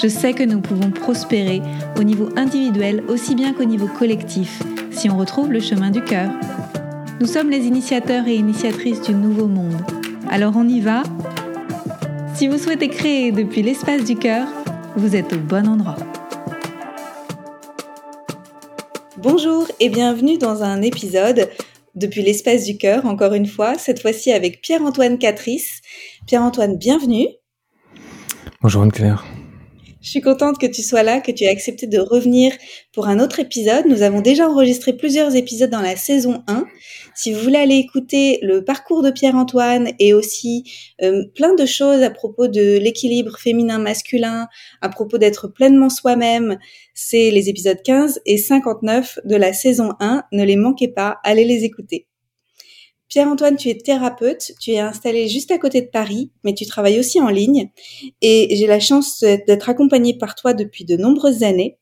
Je sais que nous pouvons prospérer au niveau individuel aussi bien qu'au niveau collectif si on retrouve le chemin du cœur. Nous sommes les initiateurs et initiatrices du nouveau monde. Alors on y va Si vous souhaitez créer depuis l'espace du cœur, vous êtes au bon endroit. Bonjour et bienvenue dans un épisode depuis l'espace du cœur, encore une fois, cette fois-ci avec Pierre-Antoine Catrice. Pierre-Antoine, bienvenue. Bonjour Anne-Claire. Je suis contente que tu sois là, que tu aies accepté de revenir pour un autre épisode. Nous avons déjà enregistré plusieurs épisodes dans la saison 1. Si vous voulez aller écouter le parcours de Pierre-Antoine et aussi euh, plein de choses à propos de l'équilibre féminin-masculin, à propos d'être pleinement soi-même, c'est les épisodes 15 et 59 de la saison 1. Ne les manquez pas, allez les écouter. Pierre-Antoine, tu es thérapeute, tu es installé juste à côté de Paris, mais tu travailles aussi en ligne et j'ai la chance d'être accompagnée par toi depuis de nombreuses années.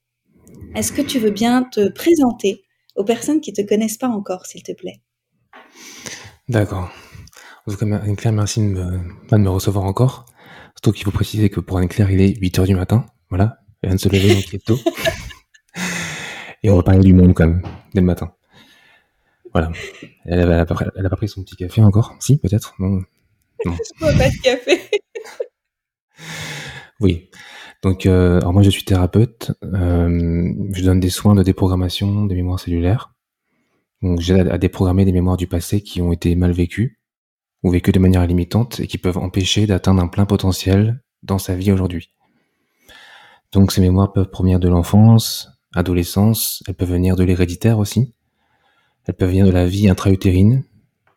Est-ce que tu veux bien te présenter aux personnes qui ne te connaissent pas encore, s'il te plaît? D'accord. En tout cas, Anne-Claire, merci de me, de me recevoir encore. Surtout qu'il faut préciser que pour Anne-Claire, il est 8h du matin. Voilà. Elle vient de se lever, donc il est tôt. Et on va parler du monde quand même, dès le matin. Voilà. Elle n'a pas, pris son petit café encore? Si, peut-être Non. non. pas de café. oui. Donc, euh, alors moi, je suis thérapeute. Euh, je donne des soins de déprogrammation des mémoires cellulaires. Donc, j'aide à déprogrammer des mémoires du passé qui ont été mal vécues ou vécues de manière limitante et qui peuvent empêcher d'atteindre un plein potentiel dans sa vie aujourd'hui. Donc, ces mémoires peuvent provenir de l'enfance, adolescence, elles peuvent venir de l'héréditaire aussi. Elles peuvent venir de la vie intra-utérine,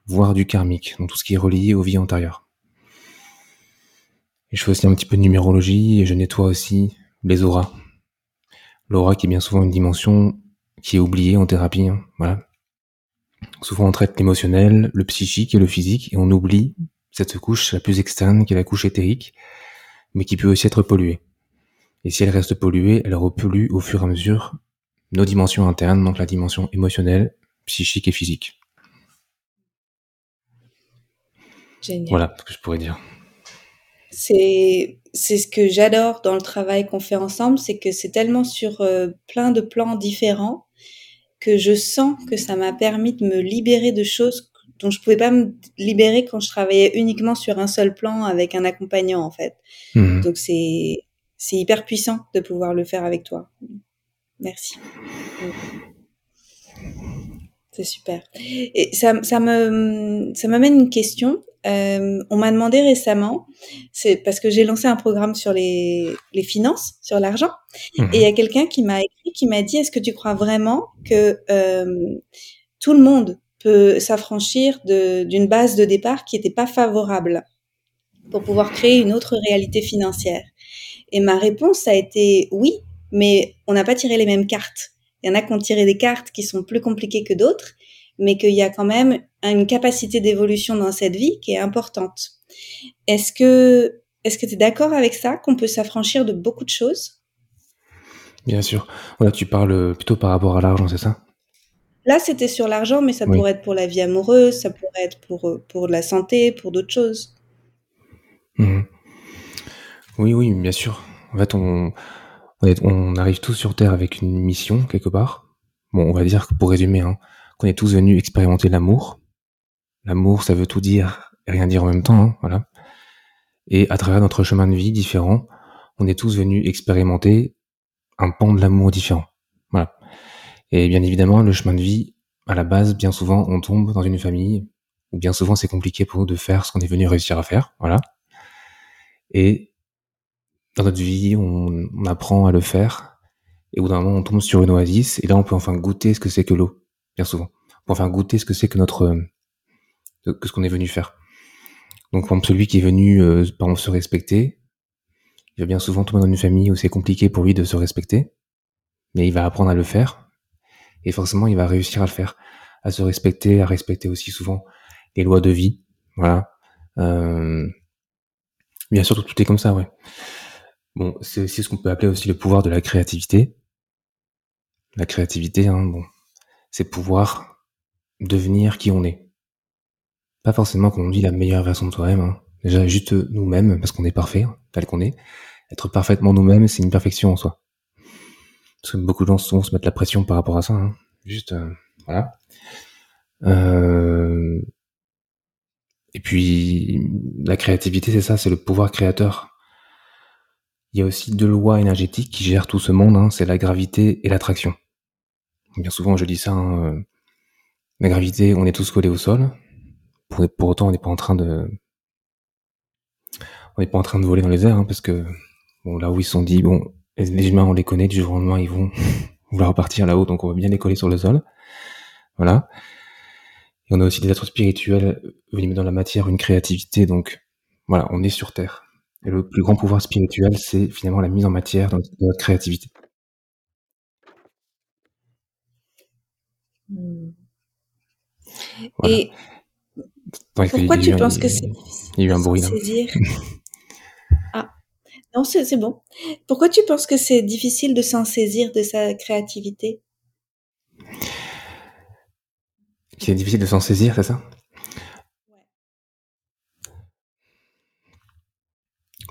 voire du karmique, donc tout ce qui est relié aux vies antérieures. Et je fais aussi un petit peu de numérologie et je nettoie aussi les auras. L'aura qui est bien souvent une dimension qui est oubliée en thérapie. Hein, voilà. Souvent on traite l'émotionnel, le psychique et le physique et on oublie cette couche la plus externe qui est la couche éthérique, mais qui peut aussi être polluée. Et si elle reste polluée, elle repollue au fur et à mesure nos dimensions internes, donc la dimension émotionnelle, psychique et physique. Génial. Voilà ce que je pourrais dire. C'est c'est ce que j'adore dans le travail qu'on fait ensemble, c'est que c'est tellement sur euh, plein de plans différents que je sens que ça m'a permis de me libérer de choses dont je pouvais pas me libérer quand je travaillais uniquement sur un seul plan avec un accompagnant en fait. Mhm. Donc c'est c'est hyper puissant de pouvoir le faire avec toi. Merci. C'est super. Et ça, ça me, ça m'amène une question. Euh, on m'a demandé récemment, c'est parce que j'ai lancé un programme sur les, les finances, sur l'argent, mhm. et il y a quelqu'un qui m'a écrit, qui m'a dit, est-ce que tu crois vraiment que euh, tout le monde peut s'affranchir d'une base de départ qui n'était pas favorable pour pouvoir créer une autre réalité financière? Et ma réponse a été oui, mais on n'a pas tiré les mêmes cartes. Il y en a qui ont tiré des cartes qui sont plus compliquées que d'autres, mais qu'il y a quand même une capacité d'évolution dans cette vie qui est importante. Est-ce que est-ce que tu es d'accord avec ça, qu'on peut s'affranchir de beaucoup de choses? Bien sûr. Voilà, tu parles plutôt par rapport à l'argent, c'est ça? Là, c'était sur l'argent, mais ça pourrait être pour la vie amoureuse, ça pourrait être pour, pour la santé, pour d'autres choses. Mmh. Oui, oui, bien sûr. En fait, on, on, arrive tous sur Terre avec une mission quelque part. Bon, on va dire que pour résumer, hein, qu'on est tous venus expérimenter l'amour. L'amour, ça veut tout dire et rien dire en même temps, hein, voilà. Et à travers notre chemin de vie différent, on est tous venus expérimenter un pan de l'amour différent. Voilà. Et bien évidemment, le chemin de vie, à la base, bien souvent, on tombe dans une famille, ou bien souvent c'est compliqué pour nous de faire ce qu'on est venu réussir à faire, voilà. Et notre vie, on, apprend à le faire, et au bout d'un moment, on tombe sur une oasis, et là, on peut enfin goûter ce que c'est que l'eau, bien souvent. On peut enfin goûter ce que c'est que notre, euh, que ce qu'on est venu faire. Donc, par celui qui est venu, euh, par exemple, se respecter, il va bien souvent tomber dans une famille où c'est compliqué pour lui de se respecter, mais il va apprendre à le faire, et forcément, il va réussir à le faire. à se respecter, à respecter aussi souvent les lois de vie. Voilà. Euh, bien sûr, tout est comme ça, ouais. Bon, c'est aussi ce qu'on peut appeler aussi le pouvoir de la créativité. La créativité, hein, bon, c'est pouvoir devenir qui on est. Pas forcément qu'on dit la meilleure version de soi-même. Hein. Déjà, juste nous-mêmes, parce qu'on est parfait, hein, tel qu'on est. Être parfaitement nous-mêmes, c'est une perfection en soi. Parce que beaucoup de gens souvent se mettent la pression par rapport à ça. Hein. Juste, euh, voilà. Euh... Et puis, la créativité, c'est ça, c'est le pouvoir créateur. Il y a aussi deux lois énergétiques qui gèrent tout ce monde, hein, c'est la gravité et l'attraction. Bien souvent, je dis ça, hein, euh, la gravité, on est tous collés au sol. Pour, autant, on n'est pas en train de, on n'est pas en train de voler dans les airs, hein, parce que là où ils se sont dit, bon, les humains, on les connaît, du jour au lendemain, ils vont vouloir repartir là-haut, donc on va bien les coller sur le sol. Voilà. On a aussi des êtres spirituels venus dans la matière, une créativité, donc voilà, on est sur Terre. Et le plus grand pouvoir spirituel, c'est finalement la mise en matière dans notre créativité. Hmm. Et pourquoi tu penses que c'est difficile Il y a eu un bruit saisir Ah, non, c'est bon. Pourquoi tu penses que c'est difficile de s'en saisir de sa créativité? C'est difficile de s'en saisir, c'est ça?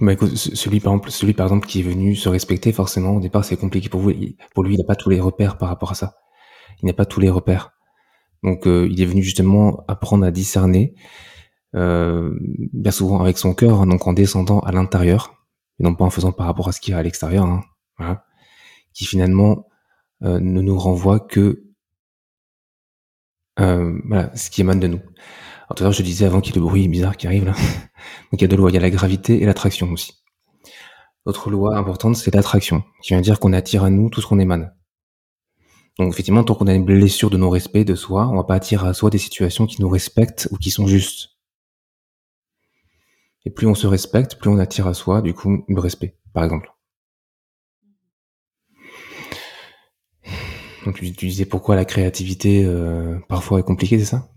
Bah écoute, celui par exemple, celui par exemple qui est venu se respecter, forcément au départ c'est compliqué pour vous. Pour lui, il n'a pas tous les repères par rapport à ça. Il n'a pas tous les repères. Donc euh, il est venu justement apprendre à discerner, euh, bien souvent avec son cœur, donc en descendant à l'intérieur, et non pas en faisant par rapport à ce qu'il y a à l'extérieur, hein, voilà, qui finalement euh, ne nous renvoie que euh, voilà, ce qui émane de nous. Alors tout à l'heure, je disais avant qu'il y ait le bruit bizarre qui arrive là. Donc il y a deux lois, il y a la gravité et l'attraction aussi. L'autre loi importante, c'est l'attraction, qui vient dire qu'on attire à nous tout ce qu'on émane. Donc effectivement, tant qu'on a une blessure de non-respect de soi, on va pas attirer à soi des situations qui nous respectent ou qui sont justes. Et plus on se respecte, plus on attire à soi, du coup, le respect, par exemple. Donc tu, disais pourquoi la créativité euh, parfois est compliquée, c'est ça?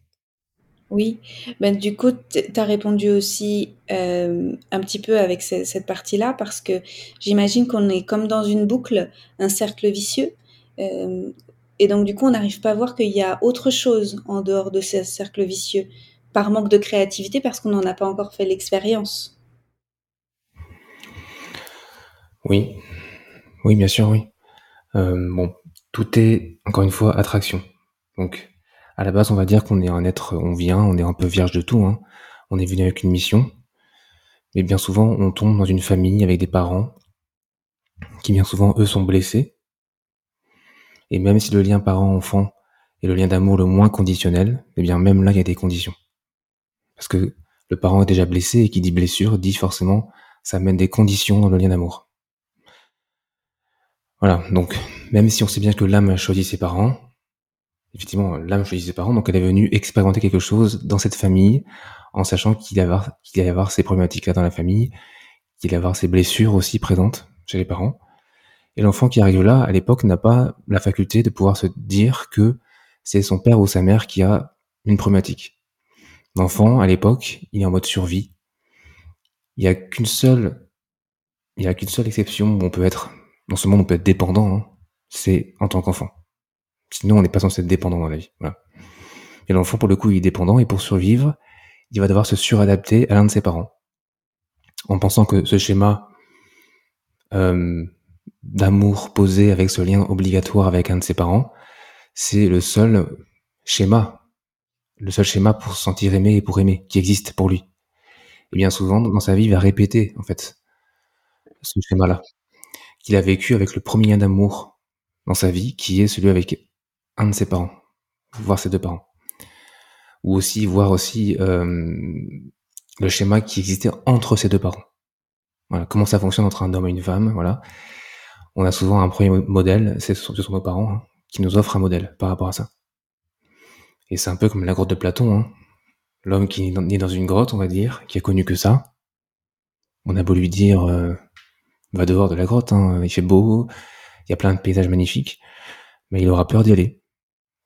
Oui, ben, du coup, tu as répondu aussi euh, un petit peu avec cette partie-là, parce que j'imagine qu'on est comme dans une boucle, un cercle vicieux. Euh, et donc, du coup, on n'arrive pas à voir qu'il y a autre chose en dehors de ce cercle vicieux, par manque de créativité, parce qu'on n'en a pas encore fait l'expérience. Oui, oui, bien sûr, oui. bon, tout est, encore une fois, attraction. Donc, à la base, on va dire qu'on est un être, on vient, on est un peu vierge de tout, hein. on est venu avec une mission, mais bien souvent, on tombe dans une famille avec des parents qui bien souvent, eux, sont blessés. Et même si le lien parent-enfant est le lien d'amour le moins conditionnel, eh bien même là, il y a des conditions. Parce que le parent est déjà blessé et qui dit blessure dit forcément ça amène des conditions dans le lien d'amour. Voilà, donc même si on sait bien que l'âme a choisi ses parents, effectivement, l'âme choisit ses parents, donc elle est venue expérimenter quelque chose dans cette famille, en sachant qu'il allait avoir, allait avoir ces problématiques-là dans la famille, qu'il allait avoir ces blessures aussi présentes chez les parents. Et l'enfant qui arrive là, à l'époque, n'a pas la faculté de pouvoir se dire que c'est son père ou sa mère qui a une problématique. L'enfant, à l'époque, il est en mode survie. Il n'y a qu'une seule, il y a qu'une seule exception où on peut être dans ce monde, on peut être dépendant, hein. c'est en tant qu'enfant. Sinon, on n'est pas censé être dépendant dans la vie. Voilà. Et l'enfant, pour le coup, il est dépendant, et pour survivre, il va devoir se suradapter à l'un de ses parents. En pensant que ce schéma euh, d'amour posé avec ce lien obligatoire avec un de ses parents, c'est le seul schéma, le seul schéma pour se sentir aimé et pour aimer, qui existe pour lui. Et bien souvent, dans sa vie, il va répéter, en fait, ce schéma-là qu'il a vécu avec le premier lien d'amour dans sa vie, qui est celui avec un de ses parents, voire ses deux parents. Ou aussi voir aussi euh, le schéma qui existait entre ses deux parents. Comment ça fonctionne entre un homme et une femme, voilà. On a souvent un premier modèle, c'est ce sont nos parents, hein, qui nous offrent un modèle par rapport à ça. Et c'est un peu comme la grotte de Platon, hein. l'homme qui est né dans une grotte, on va dire, qui a connu que ça. On a beau lui dire, euh, va dehors de la grotte, hein. il fait beau, il y a plein de paysages magnifiques, mais il aura peur d'y aller.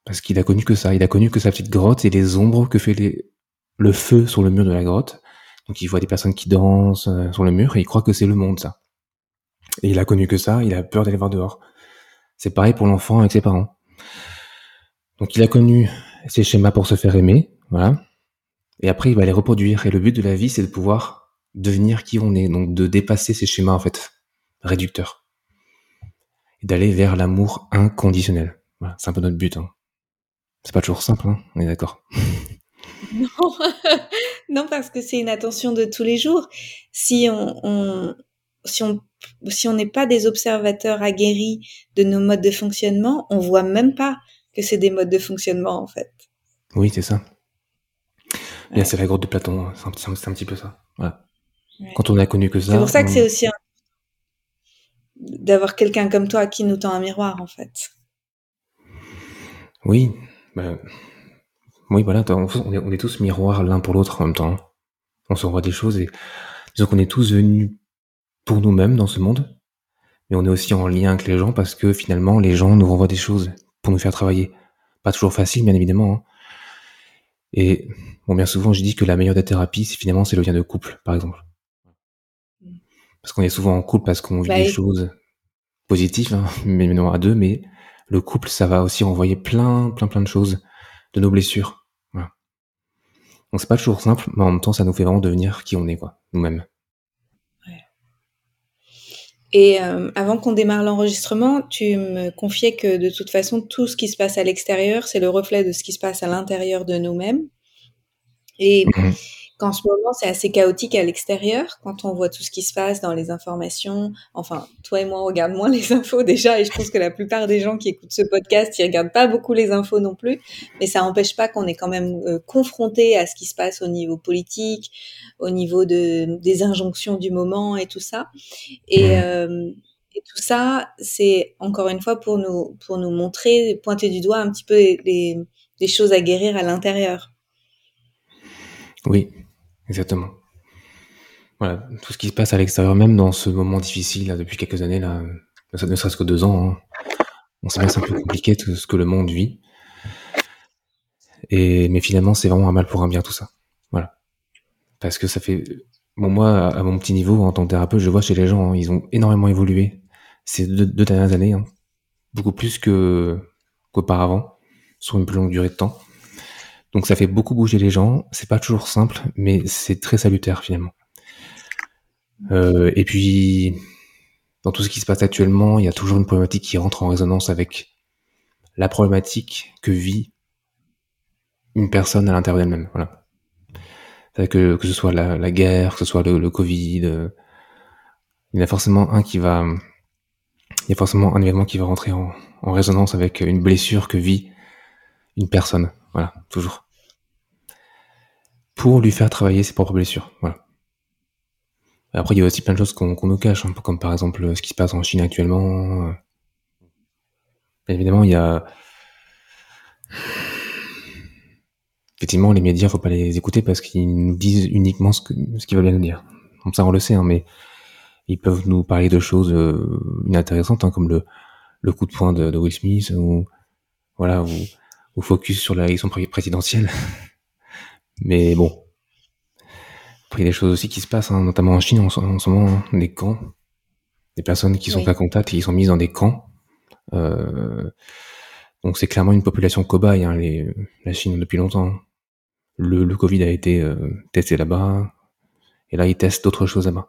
Parce qu'il a connu que ça. Il a connu que sa petite grotte et les ombres que fait les... le feu sur le mur de la grotte. Donc il voit des personnes qui dansent euh, sur le mur et il croit que c'est le monde, ça. Et il a connu que ça, il a peur d'aller voir dehors. C'est pareil pour l'enfant avec ses parents. Donc il a connu ces schémas pour se faire aimer, voilà. Et après, il va les reproduire. Et le but de la vie, c'est de pouvoir devenir qui on est. Donc de dépasser ces schémas, en fait, réducteurs. Et d'aller vers l'amour inconditionnel. Voilà, c'est un peu notre but. Hein. C'est pas toujours simple, hein on est d'accord. non. non, parce que c'est une attention de tous les jours. Si on, on si on si on n'est pas des observateurs aguerris de nos modes de fonctionnement, on voit même pas que c'est des modes de fonctionnement en fait. Oui, c'est ça. c'est la grotte de Platon, hein. c'est un, un, petit peu ça. Voilà. Quand on a connu que ça. C'est pour ça que c'est aussi un... d'avoir quelqu'un comme toi qui nous tend un miroir en fait. Oui, bah, oui, voilà, on est, on est tous miroirs l'un pour l'autre en même temps. On se voit des choses et disons qu'on est tous venus pour nous-mêmes dans ce monde, mais on est aussi en lien avec les gens parce que finalement les gens nous renvoient des choses pour nous faire travailler. Pas toujours facile, bien évidemment. Hein. Et bon, bien souvent, je dis que la meilleure des thérapies, c'est finalement c'est le lien de couple, par exemple. Parce qu'on est souvent en couple parce qu'on vit bah des choses positives, hein, mais non à deux, mais le couple, ça va aussi renvoyer plein, plein, plein de choses, de nos blessures. Voilà. Donc c'est pas toujours simple, mais en même temps, ça nous fait vraiment devenir qui on est, quoi, nous-mêmes. Et euh, avant qu'on démarre l'enregistrement, tu me confiais que de toute façon, tout ce qui se passe à l'extérieur, c'est le reflet de ce qui se passe à l'intérieur de nous-mêmes. Et mhm qu'en ce moment c'est assez chaotique à l'extérieur quand on voit tout ce qui se passe dans les informations. Enfin, toi et moi on regarde moins les infos déjà et je pense que la plupart des gens qui écoutent ce podcast ils regardent pas beaucoup les infos non plus. Mais ça n'empêche pas qu'on est quand même euh, confronté à ce qui se passe au niveau politique, au niveau de des injonctions du moment et tout ça. Et euh, et tout ça, c'est encore une fois pour nous pour nous montrer, pointer du doigt un petit peu les, les choses à guérir à l'intérieur. Oui, Exactement. Voilà, tout ce qui se passe à l'extérieur, même dans ce moment difficile, depuis quelques années, là, ne serait-ce que deux ans, hein. on sait bien que c'est un peu compliqué tout ce que le monde vit. Et, mais finalement, c'est vraiment un mal pour un bien tout ça. Voilà. Parce que ça fait, bon, moi, à mon petit niveau, en tant que thérapeute, je vois chez les gens, hein, ils ont énormément évolué ces deux, dernières années, hein. beaucoup plus que, qu'auparavant, sur une plus longue durée de temps. Donc ça fait beaucoup bouger les gens. C'est pas toujours simple, mais c'est très salutaire finalement. Euh, et puis, dans tout ce qui se passe actuellement, il y a toujours une problématique qui rentre en résonance avec la problématique que vit une personne à l'intérieur d'elle-même. Voilà. Que, que ce soit la, guerre, que ce soit le, Covid, euh, il y a forcément un qui va, il y a forcément un événement qui va rentrer en, en résonance avec une blessure que vit une personne. Voilà, toujours pour lui faire travailler ses propres blessures. Voilà. Après, il y a aussi plein de choses qu'on nous cache, peu comme par exemple ce qui se passe en Chine actuellement. Bien évidemment, il y a... Effectivement, les médias, faut pas les écouter parce qu'ils nous disent uniquement ce qu'ils ce veulent bien nous dire. Comme ça, on le sait, hein, mais ils peuvent nous parler de choses euh, inintéressantes, hein, comme le, le coup de poing de, de Will Smith, ou voilà, ou, ou focus sur l'élection présidentielle. Mais bon. Après, il y a des choses aussi qui se passent, hein, notamment en Chine en, ce moment, hein, des camps. Des personnes qui sont pas contact et qui sont mises dans des camps. Euh, donc c'est clairement une population cobaye, hein, les, la Chine depuis longtemps. Le, le Covid a été euh, testé là-bas, et là ils testent d'autres choses là-bas.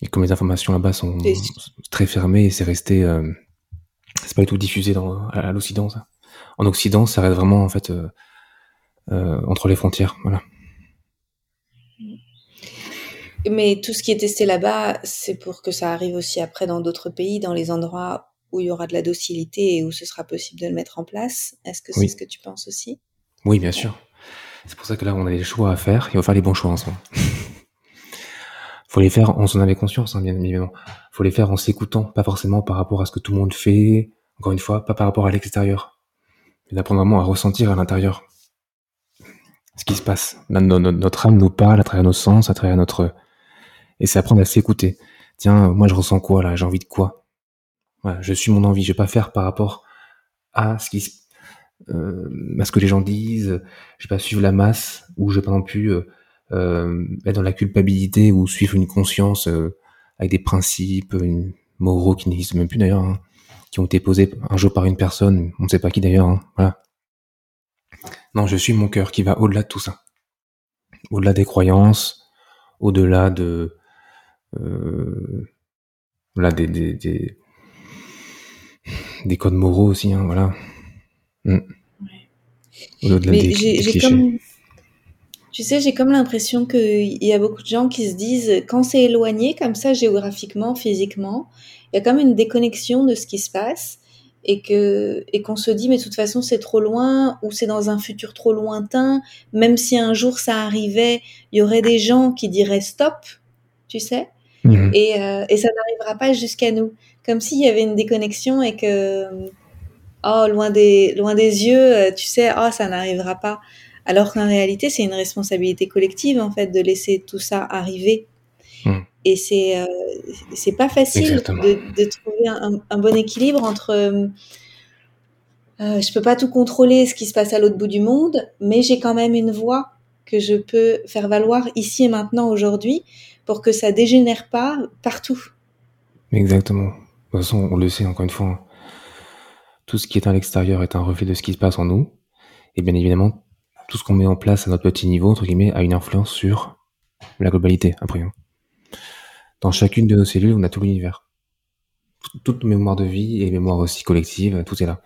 Et comme les informations là-bas sont très fermées, c'est resté, euh, c'est pas du tout diffusé dans, à, l'Occident. En Occident, ça reste vraiment en fait euh, entre les frontières. Voilà. Mais tout ce qui est testé là-bas, c'est pour que ça arrive aussi après dans d'autres pays, dans les endroits où il y aura de la docilité et où ce sera possible de le mettre en place. Est-ce que c'est ce que tu penses aussi? Oui, bien sûr. C'est pour ça que là, on a des choix à faire et on va faire les bons choix ensemble. faut les faire en s'en avait conscience, hein, bien évidemment. faut les faire en s'écoutant, pas forcément par rapport à ce que tout le monde fait, encore une fois, pas par rapport à l'extérieur, mais d'apprendre vraiment à ressentir à l'intérieur ce qui se passe. Notre âme nous parle à travers nos sens, à travers notre... Et c'est apprendre à s'écouter. Tiens, moi je ressens quoi là? J'ai envie de quoi? Je suis mon envie. Je vais pas faire par rapport à ce qui, euh, à ce que les gens disent, je vais pas suivre la masse, ou je vais pas non plus euh, euh, être dans la culpabilité ou suivre une conscience avec des principes une, moraux qui n'existent même plus d'ailleurs, hein, qui ont été posés un jour par une personne, on ne sait pas qui d'ailleurs, hein, voilà. Non, je suis mon cœur qui va au-delà de tout ça, au-delà des croyances, au-delà de, euh, là des, des, des, des codes moraux aussi, hein, voilà. Mm. Au-delà des, des clichés. Comme tu sais, j'ai comme l'impression qu'il y a beaucoup de gens qui se disent, quand c'est éloigné comme ça géographiquement, physiquement, il y a comme une déconnexion de ce qui se passe et que et qu'on se dit mais de toute façon c'est trop loin ou c'est dans un futur trop lointain même si un jour ça arrivait il y aurait des gens qui diraient stop tu sais mmh. et, euh, et ça n'arrivera pas jusqu'à nous comme s'il y avait une déconnexion et que oh loin des loin des yeux euh, tu sais oh ça n'arrivera pas alors qu'en réalité, c'est une responsabilité collective, en fait, de laisser tout ça arriver. Hmm. Et c'est euh, c'est pas facile de, de, trouver un, un, bon équilibre entre euh, euh, je peux pas tout contrôler ce qui se passe à l'autre bout du monde, mais j'ai quand même une voix que je peux faire valoir ici et maintenant aujourd'hui pour que ça dégénère pas partout. Exactement. De toute façon, on le sait encore une fois, tout ce qui est à l'extérieur est un reflet de ce qui se passe en nous. Et bien évidemment, tout ce qu'on met en place à notre petit niveau, entre guillemets, a une influence sur la globalité, après. Hein. Dans chacune de nos cellules, on a tout l'univers. Toute mémoire de vie et mémoire aussi collective, tout est là.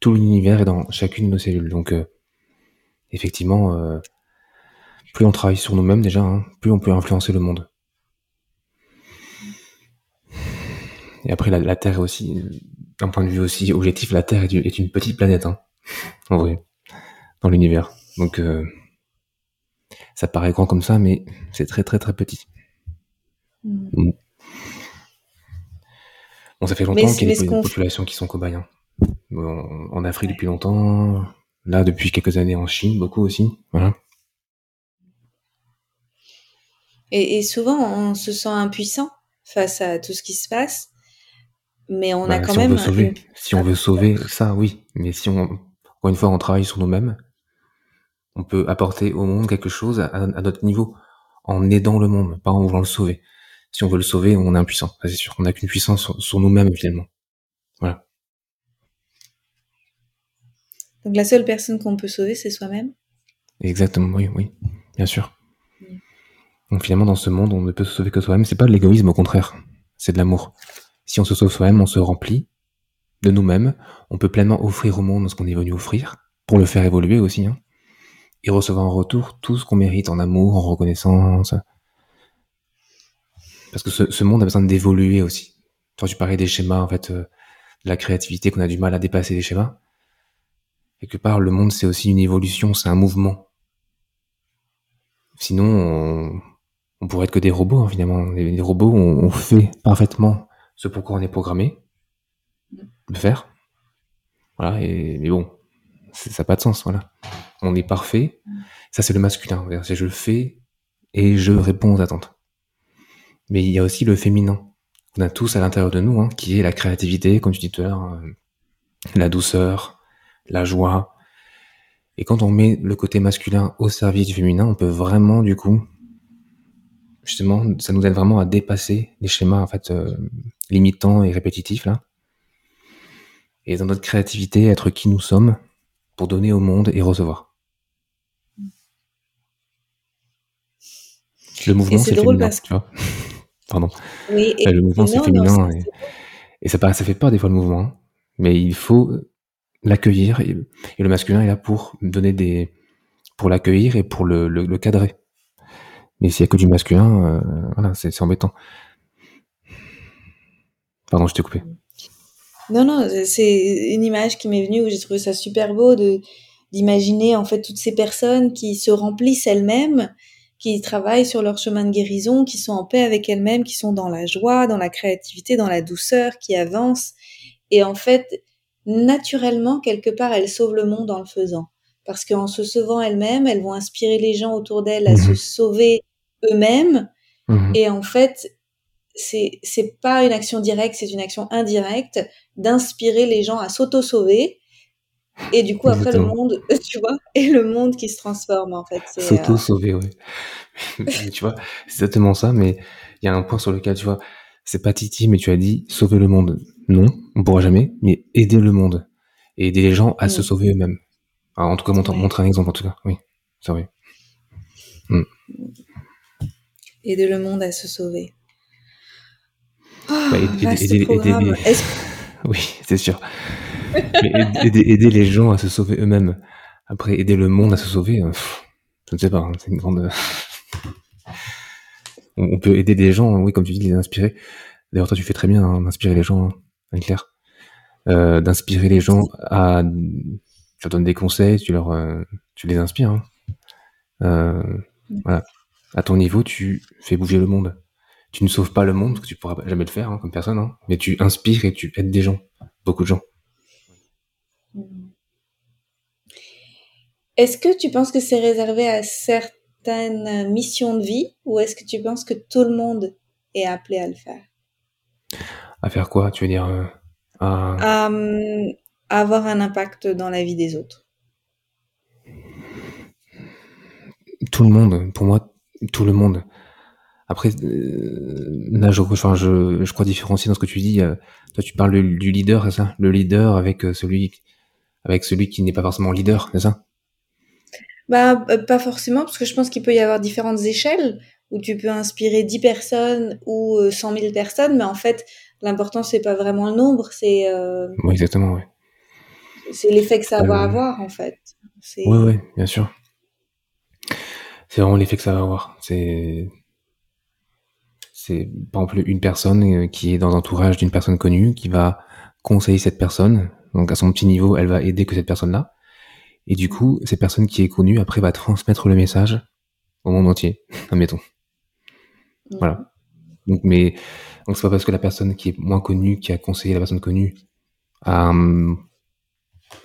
Tout l'univers est dans chacune de nos cellules. Donc, euh, effectivement, euh, plus on travaille sur nous-mêmes déjà, hein, plus on peut influencer le monde. Et après, la, Terre est aussi, d'un point de vue aussi objectif, la Terre est, une petite planète, hein, en vrai, dans l'univers. Donc, euh, ça paraît grand comme ça, mais c'est très très très petit. Mm. Mm. Bon, ça fait longtemps qu'il y a des, populations qui sont cobayes. Hein. en Afrique depuis longtemps, là depuis quelques années en Chine, beaucoup aussi. Voilà. Et, souvent, on se sent impuissant face à tout ce qui se passe, mais on a bah, quand si même. On veut sauver, Si on veut sauver ça, oui. Mais si on, encore une fois, on travaille sur nous-mêmes, on peut apporter au monde quelque chose à, notre niveau, en aidant le monde, pas en voulant le sauver. Si on veut le sauver, on est impuissant, c'est sûr. On n'a qu'une puissance sur, nous-mêmes, finalement. Voilà. Donc la seule personne qu'on peut sauver, c'est soi-même Exactement, oui, oui, bien sûr. Donc finalement, dans ce monde, on ne peut se sauver que soi-même. C'est pas de l'égoïsme, au contraire. C'est de l'amour. Si on se sauve soi-même, on se remplit de nous-mêmes. On peut pleinement offrir au monde ce qu'on est venu offrir, pour le faire évoluer aussi. Hein et recevoir en retour tout ce qu'on mérite en amour, en reconnaissance. Parce que ce, monde a besoin d'évoluer aussi. Quand tu parlais des schémas, en fait, euh, de la créativité, qu'on a du mal à dépasser les schémas. Quelque part, le monde, c'est aussi une évolution, c'est un mouvement. Sinon, on, pourrait être que des robots, hein, finalement. Les, robots, on, fait parfaitement ce pourquoi on est programmé de faire. Voilà, et, mais bon, ça n'a pas de sens, voilà on est parfait. Ça, c'est le masculin. C'est je fais et je réponds aux attentes. Mais il y a aussi le féminin. On a tous à l'intérieur de nous, hein, qui est la créativité, comme tu dis tout à l'heure, euh, la douceur, la joie. Et quand on met le côté masculin au service du féminin, on peut vraiment, du coup, justement, ça nous aide vraiment à dépasser les schémas, en fait, euh, limitants et répétitifs, là. Et dans notre créativité, être qui nous sommes, pour donner au monde et recevoir. Le mouvement, c'est féminin, tu vois. Pardon. Oui, et le mouvement, c'est féminin. et, ça, ça fait peur des fois le mouvement, hein. mais il faut l'accueillir. Et, le masculin est là pour donner des, pour l'accueillir et pour le, le, cadrer. Mais s'il y a que du masculin, euh, voilà, c'est embêtant. Pardon, je t'ai coupé. Non, non, c'est une image qui m'est venue où j'ai trouvé ça super beau de d'imaginer en fait toutes ces personnes qui se remplissent elles-mêmes, qui travaillent sur leur chemin de guérison, qui sont en paix avec elles-mêmes, qui sont dans la joie, dans la créativité, dans la douceur, qui avancent. Et en fait, naturellement, quelque part, elles sauvent le monde en le faisant. Parce qu'en se sauvant elles-mêmes, elles vont inspirer les gens autour d'elles à se mmh sauver eux-mêmes. Mmh Et en fait, c'est c'est pas une action directe, c'est une action indirecte d'inspirer les gens à s'auto-sauver Et du coup, après, le monde, tu vois, et le monde qui se transforme, en fait. S'auto-sauver, oui. tu vois, c'est exactement ça, mais il y a un point sur lequel, tu vois, c'est pas Titi, mais tu as dit sauver le monde. Non, on pourra jamais, mais aider le monde. Et aider les gens à se sauver eux-mêmes. en tout cas, montrer, un exemple, en tout cas. Oui, c'est vrai. Mm. Aider le monde à se sauver. Bah, aider, Oui, c'est sûr. Aider, les gens à se sauver eux-mêmes. Après, aider le monde à se sauver, euh, je ne sais pas, hein, c'est une grande... on peut aider des gens, oui, comme tu dis, les inspirer. D'ailleurs, toi, tu fais très bien hein, d'inspirer les gens, hein. Euh, d'inspirer les gens à... Tu leur donnes des conseils, tu. Euh, les inspires. À ton niveau, tu fais bouger le monde. Tu ne sauves pas le monde, parce que tu pourras jamais le faire, comme personne, mais tu inspires et tu aides des gens. Beaucoup de gens. Est-ce que tu penses que c'est réservé à certaines missions de vie ou est-ce que tu penses que tout le monde est appelé à le faire? À faire quoi Tu veux dire euh, à... avoir un impact dans la vie des autres. Tout le monde, pour moi, tout le monde. Après, euh, là, je, enfin, je, je crois différencier dans ce que tu dis. Euh, toi, tu parles du leader, c'est ça? Le leader avec celui, avec celui qui n'est pas forcément leader, c'est ça? Bah, pas forcément, parce que je pense qu'il peut y avoir différentes échelles où tu peux inspirer 10 personnes ou 100 000 personnes, mais en fait, l'important c'est pas vraiment le nombre, c'est. oui, exactement, oui. C'est l'effet que ça va avoir, en fait. Oui, oui, bien sûr. C'est vraiment l'effet que ça va avoir. C'est c'est par exemple une personne euh, qui est dans l'entourage d'une personne connue qui va conseiller cette personne. Donc à son petit niveau, elle va aider que cette personne-là. Et du coup, cette personne qui est connue après va transmettre le message au monde entier, admettons. Voilà. Donc mais donc c'est pas parce que la personne qui est moins connue, qui a conseillé la personne connue, a,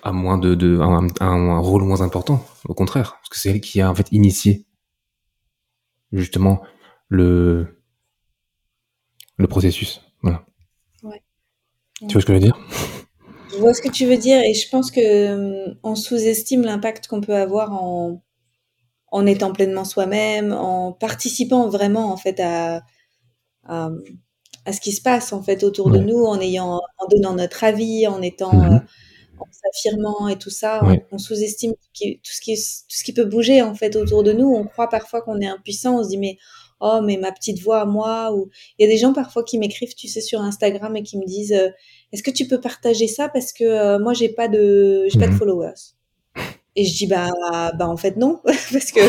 a moins de, de un, un, rôle moins important. Au contraire, parce que c'est elle qui a en fait initié justement le le processus. Voilà. Tu vois ce que je veux dire? Vois ce que tu veux dire et je pense que euh, on sous-estime l'impact qu'on peut avoir en, en étant pleinement soi-même, en participant vraiment en fait à, à, ce qui se passe en fait autour de nous, en ayant, en donnant notre avis, en étant, mm-hmm. euh, en s'affirmant et tout ça. On, sous-estime tout, ce qui, tout ce qui peut bouger en fait autour de nous. On croit parfois qu'on est impuissant. On se dit mais oh mais ma petite voix à moi ou il y a des gens parfois qui m'écrivent tu sais sur Instagram et qui me disent euh, est-ce que tu peux partager ça? Parce que euh, moi j'ai pas de j'ai pas de mhm. followers. Et je dis bah bah en fait non. Parce que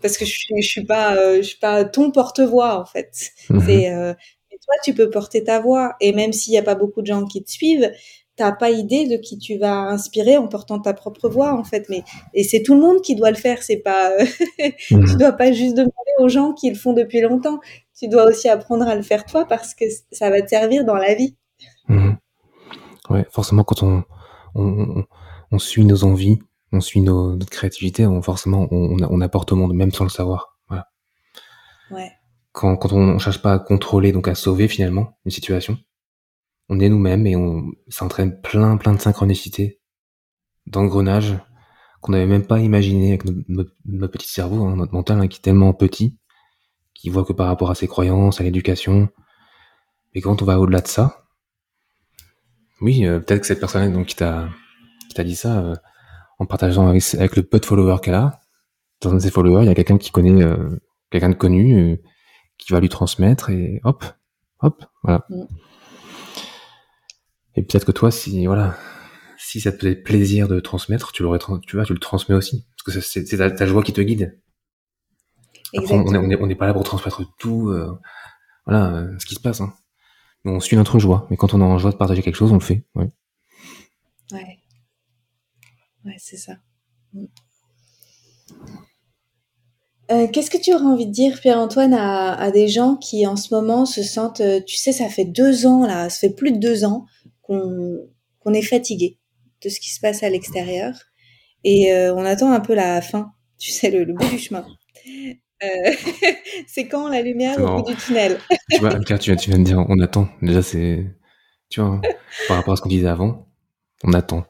parce que je suis je suis pas euh, je suis pas ton porte-voix en fait. Mhm. c'est toi tu peux porter ta voix. Et même s'il y a pas beaucoup de gens qui te suivent t'as pas idée de qui tu vas inspirer en portant ta propre voix en fait. Mais et c'est tout le monde qui doit le faire. C'est pas tu mhm. dois pas juste demander aux gens qui le font depuis longtemps. Tu dois aussi apprendre à le faire toi parce que ça va te servir dans la vie. Mmh. ouais forcément quand on, on, on, suit nos envies on suit nos, notre créativité on forcément on, on, apporte au monde même sans le savoir. Voilà. Ouais. Quand, quand on, on cherche pas à contrôler donc à sauver finalement une situation on est nous-mêmes et on, ça entraîne plein, plein de synchronicité, d'engrenages qu'on n'avait même pas imaginé avec notre, petit cerveau, hein, notre mental hein, qui est tellement petit, qui voit que par rapport à ses croyances, à l'éducation. Mais quand on va au-delà de ça, oui, euh, peut-être que cette personne donc qui t'a qui dit ça euh, en partageant avec, le peu de followers qu'elle a, dans un de ses followers, il y a quelqu'un qui connaît euh, quelqu'un de connu qui va lui transmettre et hop, hop, voilà. Mm. Et peut-être que toi, si voilà, si ça te faisait plaisir de transmettre, tu l'aurais, tu vois, tu le transmets aussi, parce que c'est ta, joie qui te guide. on n'est pas là pour transmettre tout, euh, voilà, euh, ce qui se passe. Hein. on suit notre joie. Mais quand on a en joie de partager quelque chose, on le fait. Ouais. Ouais. Ouais, c'est ça. Mm. Euh, qu'est-ce que tu aurais envie de dire, Pierre-Antoine, à, à, des gens qui en ce moment se sentent, tu sais, ça fait deux ans là, ça fait plus de deux ans qu'on est fatigué de ce qui se passe à l'extérieur et euh, on attend un peu la fin, tu sais, le, bout du chemin. Euh, c'est quand la lumière au bout du tunnel? tu vois, tu, viens de dire on attend. Déjà, c'est. Tu vois, par rapport à ce qu'on disait avant, on attend.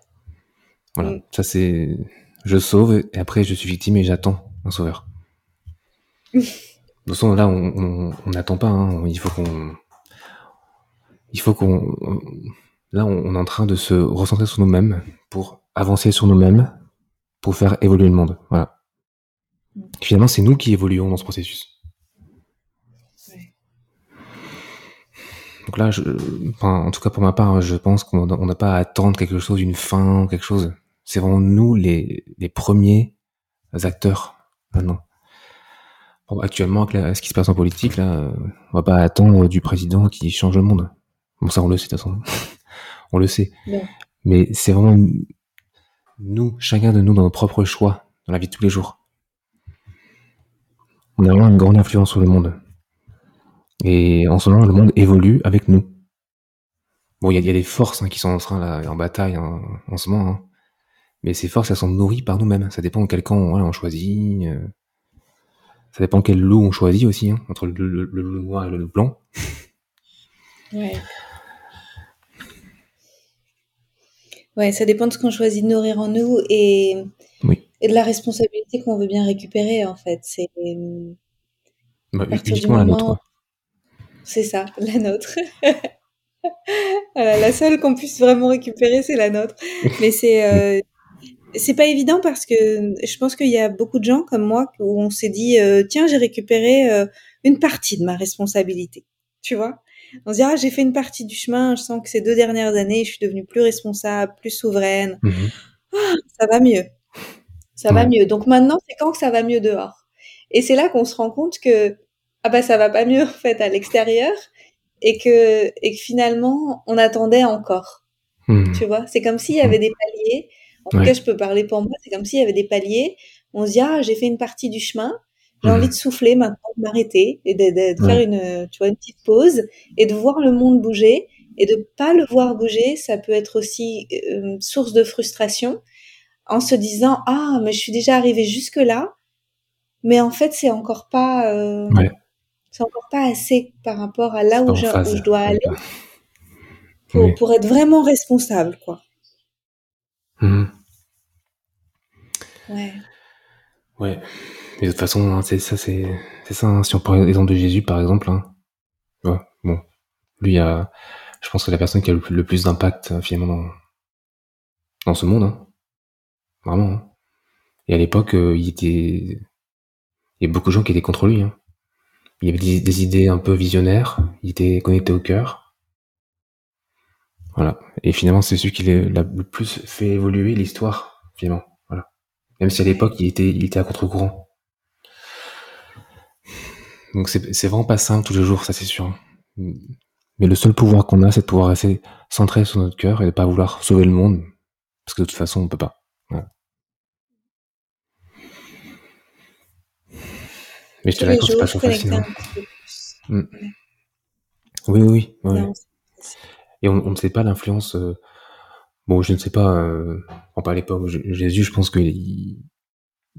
Voilà, Mm. ça c'est, je sauve et après je suis victime et j'attends un sauveur. De toute façon, là, on n'attend pas. hein. Il faut qu'on, il faut qu'on, on- là, on, on est en train de se recentrer sur nous-mêmes pour avancer sur nous-mêmes, pour faire évoluer le monde. Voilà. Finalement, c'est nous qui évoluons dans ce processus. Donc là, je, enfin, en tout cas pour ma part, je pense qu'on on n'a pas à attendre quelque chose, une fin, quelque chose. C'est vraiment nous les, les premiers acteurs maintenant. Bon, actuellement, avec la- ce qui se passe en politique, là, on va pas attendre du président qui change le monde. Bon, ça, on le sait de toute façon. On le sait. Mais c'est vraiment nous, chacun de nous, dans nos propres choix, dans la vie de tous les jours. On a vraiment une grande influence sur le monde. Et en ce moment, le monde évolue avec nous. Bon, il y, a- il y a des forces hein, qui sont en train là, en bataille hein, en ce moment. hein. Mais ces forces, elles sont nourries par nous-mêmes. Ça dépend de quel camp voilà, on choisit. euh, Ça dépend quel loup on choisit aussi, entre le, le- le loup noir et le loup blanc. Ouais. Ouais, ça dépend de ce qu'on choisit de nourrir en nous et, Oui. et de la responsabilité qu'on veut bien récupérer, en fait. C'est, Bah, uniquement la nôtre. c'est ça, la nôtre. Voilà, la seule qu'on puisse vraiment récupérer, c'est la nôtre. Mais c'est, euh, c'est pas évident parce que je pense qu'il y a beaucoup de gens comme moi où on s'est dit, euh, tiens, j'ai récupéré euh, une partie de ma responsabilité. Tu vois? On se dit, ah, j'ai fait une partie du chemin, je sens que ces deux dernières années, je suis devenue plus responsable, plus souveraine. Mhm. Ça va mieux. Ça va mieux. Donc maintenant, c'est quand que ça va mieux dehors? Et c'est là qu'on se rend compte que, ah bah, ça va pas mieux, en fait, à l'extérieur. Et que, et que finalement, on attendait encore. Mhm. Tu vois? C'est comme s'il y avait des paliers. En tout cas, je peux parler pour moi. C'est comme s'il y avait des paliers. On se dit, ah, j'ai fait une partie du chemin. J'ai Mhm. envie de souffler maintenant, de m'arrêter et de, de- de Ouais. faire une, tu vois, une petite pause et de voir le monde bouger. Et de pas le voir bouger, ça peut être aussi euh, source de frustration en se disant, ah, mais je suis déjà arrivé jusque là. Mais en fait, c'est encore pas, euh, Ouais. c'est encore pas assez par rapport à là où je, où phase je dois aller la- pour, Oui. pour être vraiment responsable, quoi. Mhm. Ouais. Ouais. Mais de toute façon, hein, c'est ça, c'est ça. hein. Si on prend l'exemple de Jésus, par exemple, hein, tu vois, bon, lui, a, je pense que la personne qui a le, plus- d'impact euh, finalement dans, dans ce monde, hein. vraiment. hein. Et à l'époque, euh, il était, il y a beaucoup de gens qui étaient contre lui. Il avait des, des idées un peu visionnaires. Il était connecté au cœur. Voilà. Et finalement, c'est celui qui l'a le plus fait évoluer l'histoire, finalement. Voilà. Même si à l'époque, il était, il était à contre-courant. Donc c'est vraiment pas simple tous les jours, ça c'est sûr. Mais le seul pouvoir qu'on a, c'est de pouvoir rester centré sur notre cœur et de pas vouloir sauver le monde, parce que de toute façon, on peut pas. Mais je te l'accorde, c'est pas toujours facile. hein. Mm. Oui, oui, oui. Non, Et on, on ne sait pas l'influence. euh, Bon, je ne sais pas. Euh... enfin, pas à l'époque. Jésus, je pense qu'il il,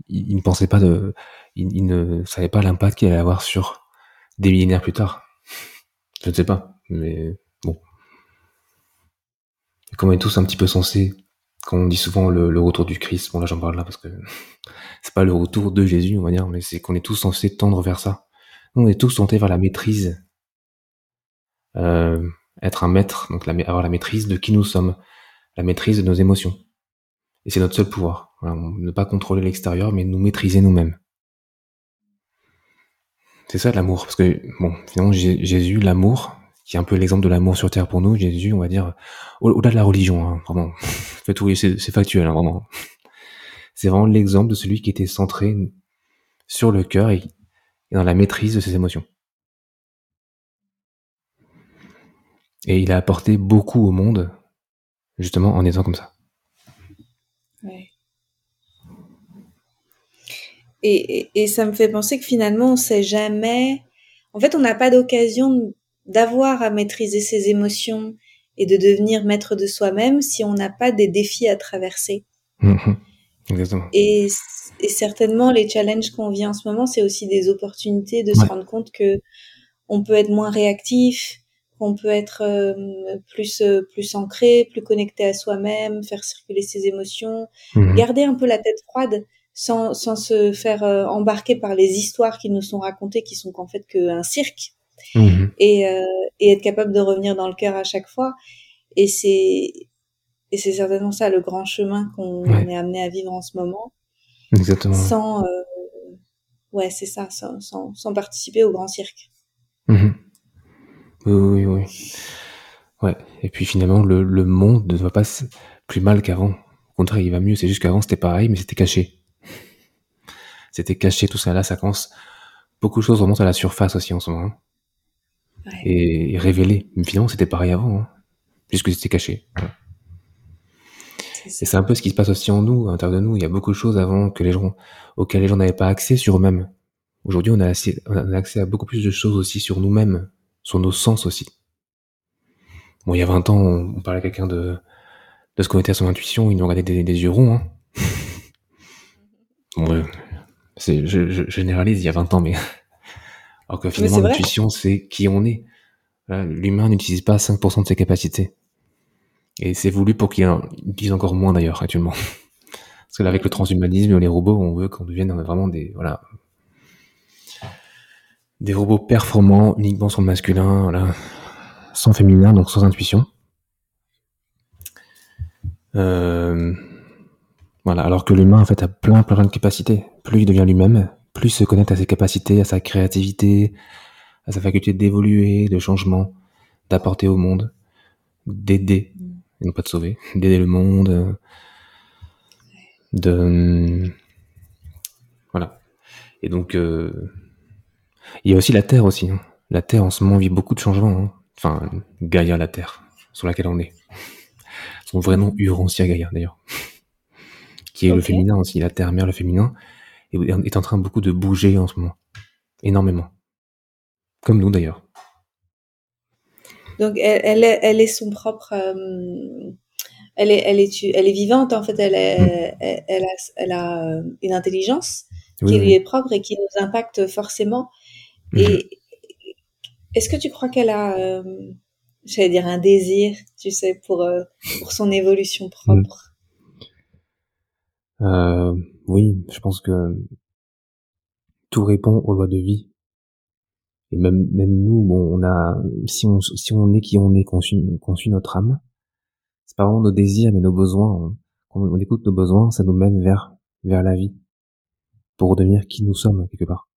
il ne pensait pas de. Il, ne savait pas l'impact qu'il allait avoir sur des millénaires plus tard. Je ne sais pas. Mais bon. Comme on est tous un petit peu censés, quand on dit souvent le, retour du Christ, bon là j'en parle là parce que c'est pas le retour de Jésus, on va dire, mais c'est qu'on est tous censés tendre vers ça. On est tous tentés vers la maîtrise. Euh, être un maître, donc avoir la maîtrise de qui nous sommes, la maîtrise de nos émotions. Et c'est notre seul pouvoir. Ne pas contrôler l'extérieur, mais nous maîtriser nous-mêmes. C'est ça l'amour, parce que bon, finalement Jé- Jésus, l'amour, qui est un peu l'exemple de l'amour sur terre pour nous, Jésus, on va dire, au- au-delà de la religion, hein, vraiment, c'est factuel, hein, vraiment. C'est vraiment l'exemple de celui qui était centré sur le cœur et, dans la maîtrise de ses émotions. Et il a apporté beaucoup au monde, justement en étant comme ça. Et, et, et ça me fait penser que finalement, on sait jamais. En fait, on n'a pas d'occasion d'avoir à maîtriser ses émotions et de devenir maître de soi-même si on n'a pas des défis à traverser. Mhm. Exactement. Et, et certainement, les challenges qu'on vit en ce moment, c'est aussi des opportunités de se rendre compte que on peut être moins réactif, qu'on peut être euh, plus euh, plus ancré, plus connecté à soi-même, faire circuler ses émotions, Mhm. garder un peu la tête froide sans sans se faire euh, embarquer par les histoires qui nous sont racontées, qui sont qu'en fait qu'un cirque, Mhm. et euh, et être capable de revenir dans le cœur à chaque fois. Et c'est et c'est certainement ça le grand chemin qu'on Ouais. est amené à vivre en ce moment, Exactement. sans euh, ouais c'est ça, sans, sans sans participer au grand cirque. Mhm. Oui, oui, oui. Ouais. Et puis finalement, le, le monde ne va pas plus mal qu'avant. Au contraire, il va mieux. C'est juste qu'avant, c'était pareil, mais c'était caché. C'était caché, tout ça. Là, ça commence. Beaucoup de choses remontent à la surface aussi en ce moment. hein. Ouais. Et, et révélées. Mais finalement, c'était pareil avant. Hein. Juste que c'était caché. Voilà. Et c'est un peu ce qui se passe aussi en nous, à l'intérieur de nous. Il y a beaucoup de choses avant que les gens, auxquelles les gens n'avaient pas accès sur eux-mêmes. Aujourd'hui, on a, assez- on a accès à beaucoup plus de choses aussi sur nous-mêmes, sur nos sens aussi. Bon, il y a 20 ans, on, on parlait à quelqu'un de, de se connecter à son intuition, il nous regardait des, des yeux ronds. Hein. Bon, je, je généralise, il y a 20 ans, mais... Alors que finalement, l'intuition, c'est qui on est. Voilà, L'humain n'utilise pas 5% de ses capacités. Et c'est voulu pour qu'il en utilise encore moins d'ailleurs actuellement. Parce que là, avec le transhumanisme et les robots, on veut qu'on devienne vraiment des voilà des robots performants uniquement sur le masculin, voilà, sans féminin, donc sans intuition. Euh, voilà, alors que l'humain en fait a plein plein de capacités. Plus il devient lui-même, plus il se connecte à ses capacités, à sa créativité, à sa faculté d'évoluer, de changement, d'apporter au monde, d'aider, et non pas de sauver, d'aider le monde, de voilà. Et donc euh, il y a aussi la Terre aussi. hein. La Terre en ce moment vit beaucoup de changements. hein. Enfin, Gaïa, la Terre, sur laquelle on est. Son vrai nom, Urantia Gaïa d'ailleurs, qui est le féminin aussi, la Terre mère, le féminin, est en train beaucoup de bouger en ce moment, énormément. Comme nous d'ailleurs. Donc elle, elle, est, elle est son propre. euh, elle est, elle est, tu- elle est vivante en fait. Elle, est, elle a, elle a euh, une intelligence Oui, qui oui. lui est propre et qui nous impacte forcément. Et est-ce que tu crois qu'elle a, euh, j'allais dire un désir, tu sais, pour euh, pour son évolution propre? Euh, oui, je pense que tout répond aux lois de vie. Et même, même nous, bon, on a, si on, si on est qui on est, qu'on suit, qu'on suit notre âme, c'est pas vraiment nos désirs, mais nos besoins. On, quand on écoute nos besoins, ça nous mène vers, vers la vie. Pour redevenir qui nous sommes, quelque part.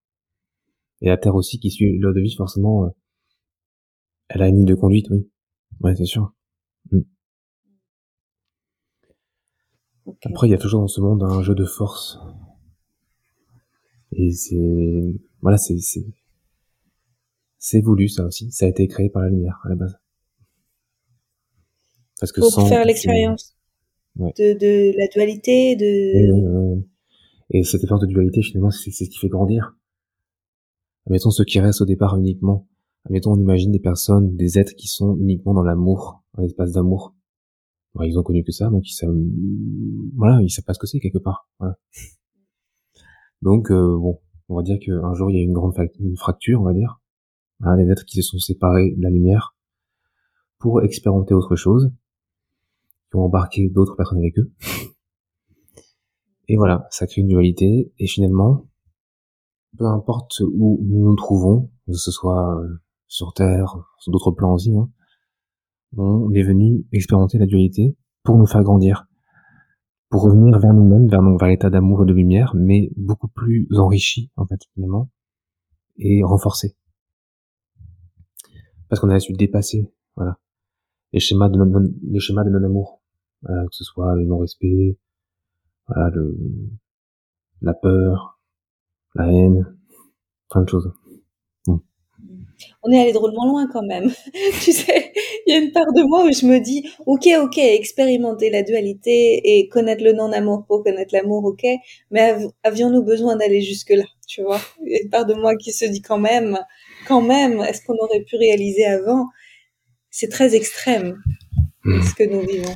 Et la Terre aussi, qui suit les lois de vie, forcément, euh, elle a une ligne de conduite, oui. Ouais, c'est sûr. Après, il y a toujours dans ce monde un jeu de force. Et c'est, voilà, c'est, c'est, c'est voulu, ça aussi. Ça a été créé par la lumière, à la base. Parce que Pour sans, faire l'expérience Ouais. de, de la dualité, de. Oui, oui. Et cette expérience de dualité, finalement, c'est c'est ce qui fait grandir. Admettons ceux qui restent au départ uniquement. Admettons, on imagine des personnes, des êtres qui sont uniquement dans l'amour, un espace d'amour. Ils ont connu que ça, donc ils savent, voilà, ils savent pas ce que c'est quelque part. Donc, euh, bon, on va dire qu'un jour il y a eu une grande fracture, on va dire. Des êtres qui se sont séparés de la lumière pour expérimenter autre chose, qui ont embarqué d'autres personnes avec eux. Et voilà, ça crée une dualité, et finalement, peu importe où nous nous trouvons, que ce soit euh, sur Terre, sur d'autres plans aussi, hein, on est venu expérimenter la dualité pour nous faire grandir, pour revenir vers nous-mêmes, vers, vers l'état d'amour et de lumière, mais beaucoup plus enrichi, en fait, finalement, et renforcé. Parce qu'on a su dépasser, voilà, les schémas de non, les schémas de non-amour, Voilà, que ce soit le non-respect, voilà, le, la peur, la haine, plein de choses. On est allé drôlement loin quand même. tu sais, il y a une part de moi où je me dis, ok, ok, expérimenter la dualité et connaître le non-amour pour connaître l'amour, ok, mais av- avions-nous besoin d'aller jusque-là, tu vois? Il y a une part de moi qui se dit quand même, quand même, est-ce qu'on aurait pu réaliser avant? C'est très extrême Hmm. ce que nous vivons.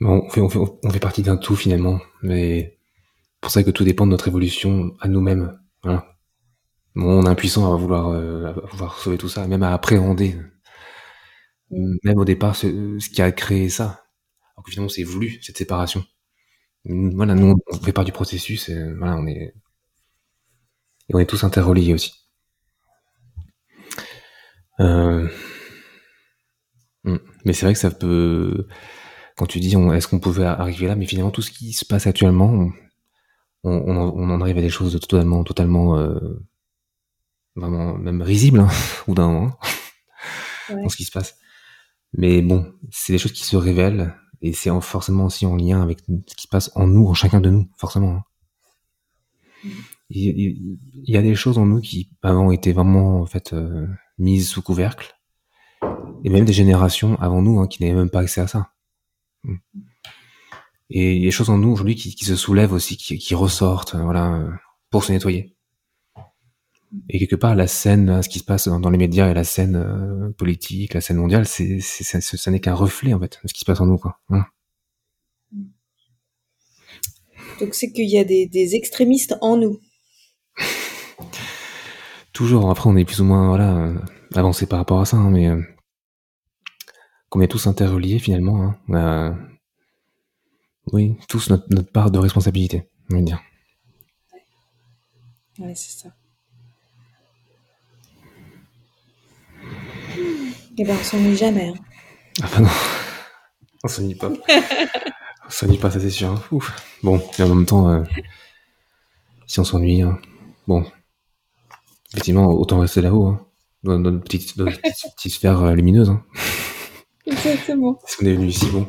On fait, on fait, on fait partie d'un tout finalement, mais pour ça que tout dépend de notre évolution à nous-mêmes. Voilà. On est impuissant à vouloir, euh, à vouloir sauver tout ça, même à appréhender même au départ, ce, qui a créé ça. Alors que finalement, c'est voulu, cette séparation. Voilà, nous, on fait part du processus, et voilà, on est, on est tous interreliés aussi. Euh... Hmm. Mais c'est vrai que ça peut, quand tu dis est-ce qu'on pouvait arriver là, mais finalement tout ce qui se passe actuellement, on, en arrive à des choses totalement, totalement, euh, vraiment même risibles, hein, ou d'un moment, dans ce qui se passe. Mais bon, c'est des choses qui se révèlent et c'est forcément aussi en lien avec ce qui se passe en nous, en chacun de nous, forcément. Hein. Il, y a des choses en nous qui avant étaient vraiment en fait euh, mises sous couvercle, et même des générations avant nous hein, qui n'avaient même pas accès à ça. Mm. Et il y a des choses en nous aujourd'hui qui, qui, se soulèvent aussi, qui, qui ressortent, voilà, pour se nettoyer. Et quelque part, la scène, ce qui se passe dans, les médias et la scène euh, politique, la scène mondiale, c'est, c'est, ça n'est qu'un reflet en fait de ce qui se passe en nous, quoi. Donc c'est qu'il y a des, des extrémistes en nous. Toujours. Après, on est plus ou moins voilà euh, avancé par rapport à ça, hein, mais euh, qu'on est tous interreliés finalement. Hein, on a, oui, tous notre, notre part de responsabilité, on va dire. Ouais, c'est ça. Eh ben, on s'ennuie jamais. Hein. Ah bah non, on s'ennuie pas. on s'ennuie pas, ça c'est sûr. Hein. Bon, et en même temps, euh, si on s'ennuie, hein, bon, effectivement, autant rester là-haut, hein, dans notre petite, notre petite, sphère euh, lumineuse. Hein. Exactement. Si on est venu ici, bon,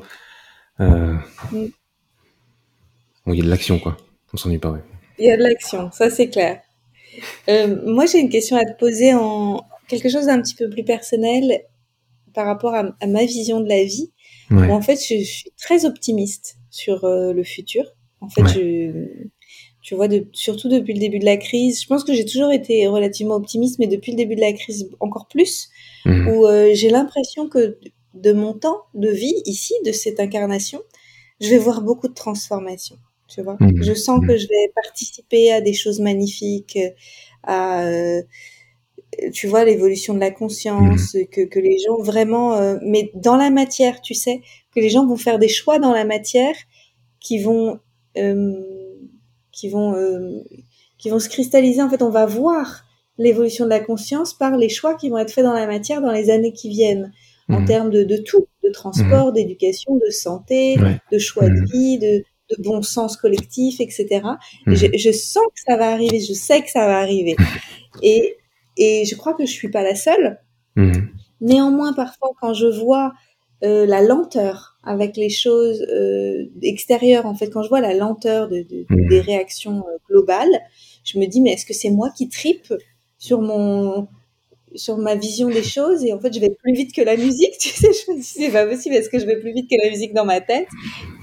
euh, mm. bon, il y a de l'action, quoi. On s'ennuie pas, ouais. Il y a de l'action, ça c'est clair. Moi, j'ai une question à te poser en quelque chose d'un petit peu plus personnel par rapport à, ma vision de la vie. en fait, je, suis très optimiste sur euh, le futur. En fait, je, tu vois, de, surtout depuis le début de la crise, je pense que j'ai toujours été relativement optimiste, mais depuis le début de la crise, encore plus, mmh. où euh, j'ai l'impression que de mon temps de vie ici, de cette incarnation, je vais voir beaucoup de transformations. Tu vois, mmh. je sens mmh. que je vais participer à des choses magnifiques, à euh, tu vois, l'évolution de la conscience, mmh. que, que les gens vraiment, euh, mais dans la matière, tu sais, que les gens vont faire des choix dans la matière qui vont, euh, qui vont, euh, qui vont se cristalliser. En fait, on va voir l'évolution de la conscience par les choix qui vont être faits dans la matière dans les années qui viennent, en mmh. termes de, de, tout, de transport, mmh. d'éducation, de santé, de choix de vie, de, de bon sens collectif, etc. Je, je, sens que ça va arriver, je sais que ça va arriver. Et et je crois que je suis pas la seule. Mhm. Néanmoins, parfois, quand je vois euh, la lenteur avec les choses euh, extérieures, en fait, quand je vois la lenteur de, de, mhm. des réactions euh, globales, je me dis mais est-ce que c'est moi qui tripe sur mon sur ma vision des choses et en fait je vais plus vite que la musique tu sais je me dis c'est pas possible est-ce que je vais plus vite que la musique dans ma tête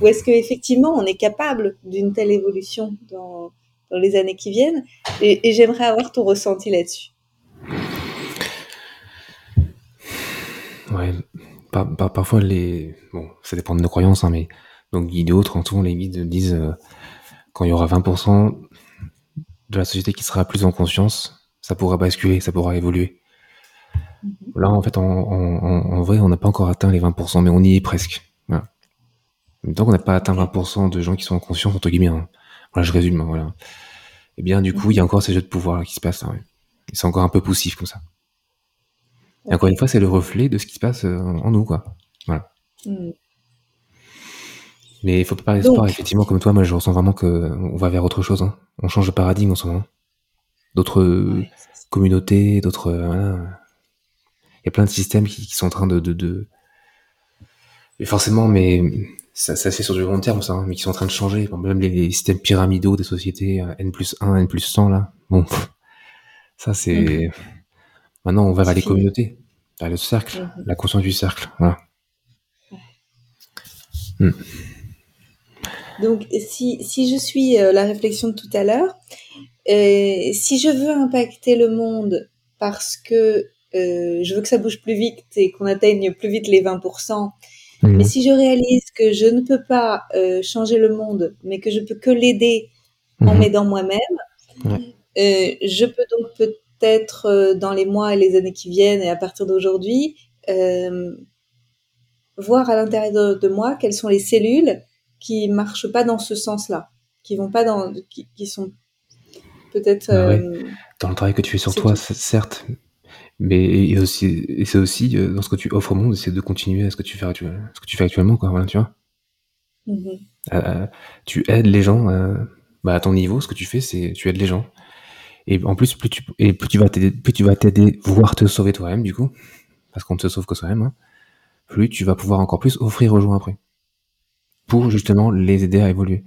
ou est-ce que effectivement on est capable d'une telle évolution dans, dans les années qui viennent et, et j'aimerais avoir ton ressenti là-dessus Ouais, parfois les, bon, ça dépend de nos croyances, hein, mais donc guides et autres, en tout, les guides disent euh, quand il y aura 20% de la société qui sera plus en conscience, ça pourra basculer, ça pourra évoluer. Mm-hmm. Là, en fait, en, en, vrai, on n'a pas encore atteint les 20%, mais on y est presque. Voilà. Tant qu'on n'a pas atteint 20% de gens qui sont en conscience, entre guillemets, hein. voilà, je résume, hein, voilà. Et eh bien, du coup, il y a encore ces jeux de pouvoir qui se passent. Hein, c'est encore un peu poussif comme ça. Et encore une fois, c'est le reflet de ce qui se passe euh, en nous, quoi. Voilà. Hmm. Mais il faut pas sport, effectivement, comme toi, moi je ressens vraiment qu'on va vers autre chose. Hein. On change de paradigme en ce moment. D'autres communautés, d'autres. Euh, voilà. Il y a plein de systèmes qui, sont en train de, de, de... Et forcément, mais ça, ça se fait sur du long terme, ça, hein, mais qui sont en train de changer. Même les, systèmes pyramidaux des sociétés, euh, N plus 1, N plus 100, là. Bon, ça c'est. Hmm. Maintenant, on va vers les communautés, vers le cercle, mhm. la conscience du cercle. Voilà. Hmm. Donc, si, si je suis euh, la réflexion de tout à l'heure, euh, si je veux impacter le monde parce que euh, je veux que ça bouge plus vite et qu'on atteigne plus vite les 20%, mhm. mais si je réalise que je ne peux pas changer le monde, mais que je peux que l'aider en mhm. m'aidant moi-même, je peux donc peut euh, dans les mois et les années qui viennent et à partir d'aujourd'hui, euh, voir à l'intérieur de, moi quelles sont les cellules qui marchent pas dans ce sens-là, qui vont pas dans, qui, sont peut-être. Bah euh, dans le travail que tu fais sur toi, certes, mais aussi, et c'est aussi euh, dans ce que tu offres au monde, c'est de continuer à ce que tu fais, actuellement, ce que tu fais actuellement, quoi. Voilà, tu vois. Mm-hmm. tu aides les gens bah, à ton niveau. Ce que tu fais, c'est tu aides les gens. Et en plus, plus tu, et plus tu vas t'aider, plus tu vas t'aider, voire te sauver toi-même, du coup, parce qu'on ne se sauve que soi-même. Hein plus tu vas pouvoir encore plus offrir aux gens après. Pour justement les aider à évoluer.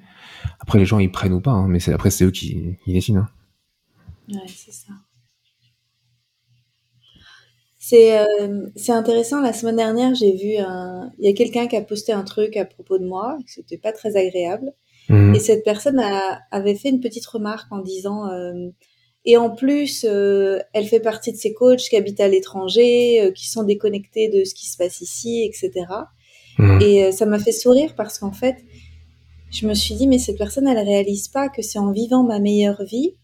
Après, les gens, ils prennent ou pas, hein, mais c'est, après, c'est eux qui, qui décident. Hein. Ouais, c'est ça. C'est, euh, c'est intéressant. La semaine dernière, j'ai vu un. Il y a quelqu'un qui a posté un truc à propos de moi, c'était pas très agréable. Mmh. Et cette personne a, avait fait une petite remarque en disant euh, et en plus, euh, elle fait partie de ces coachs qui habitent à l'étranger, euh, qui sont déconnectés de ce qui se passe ici, etc. Mmh. Et euh, ça m'a fait sourire parce qu'en fait, je me suis dit, mais cette personne, elle réalise pas que c'est en vivant ma meilleure vie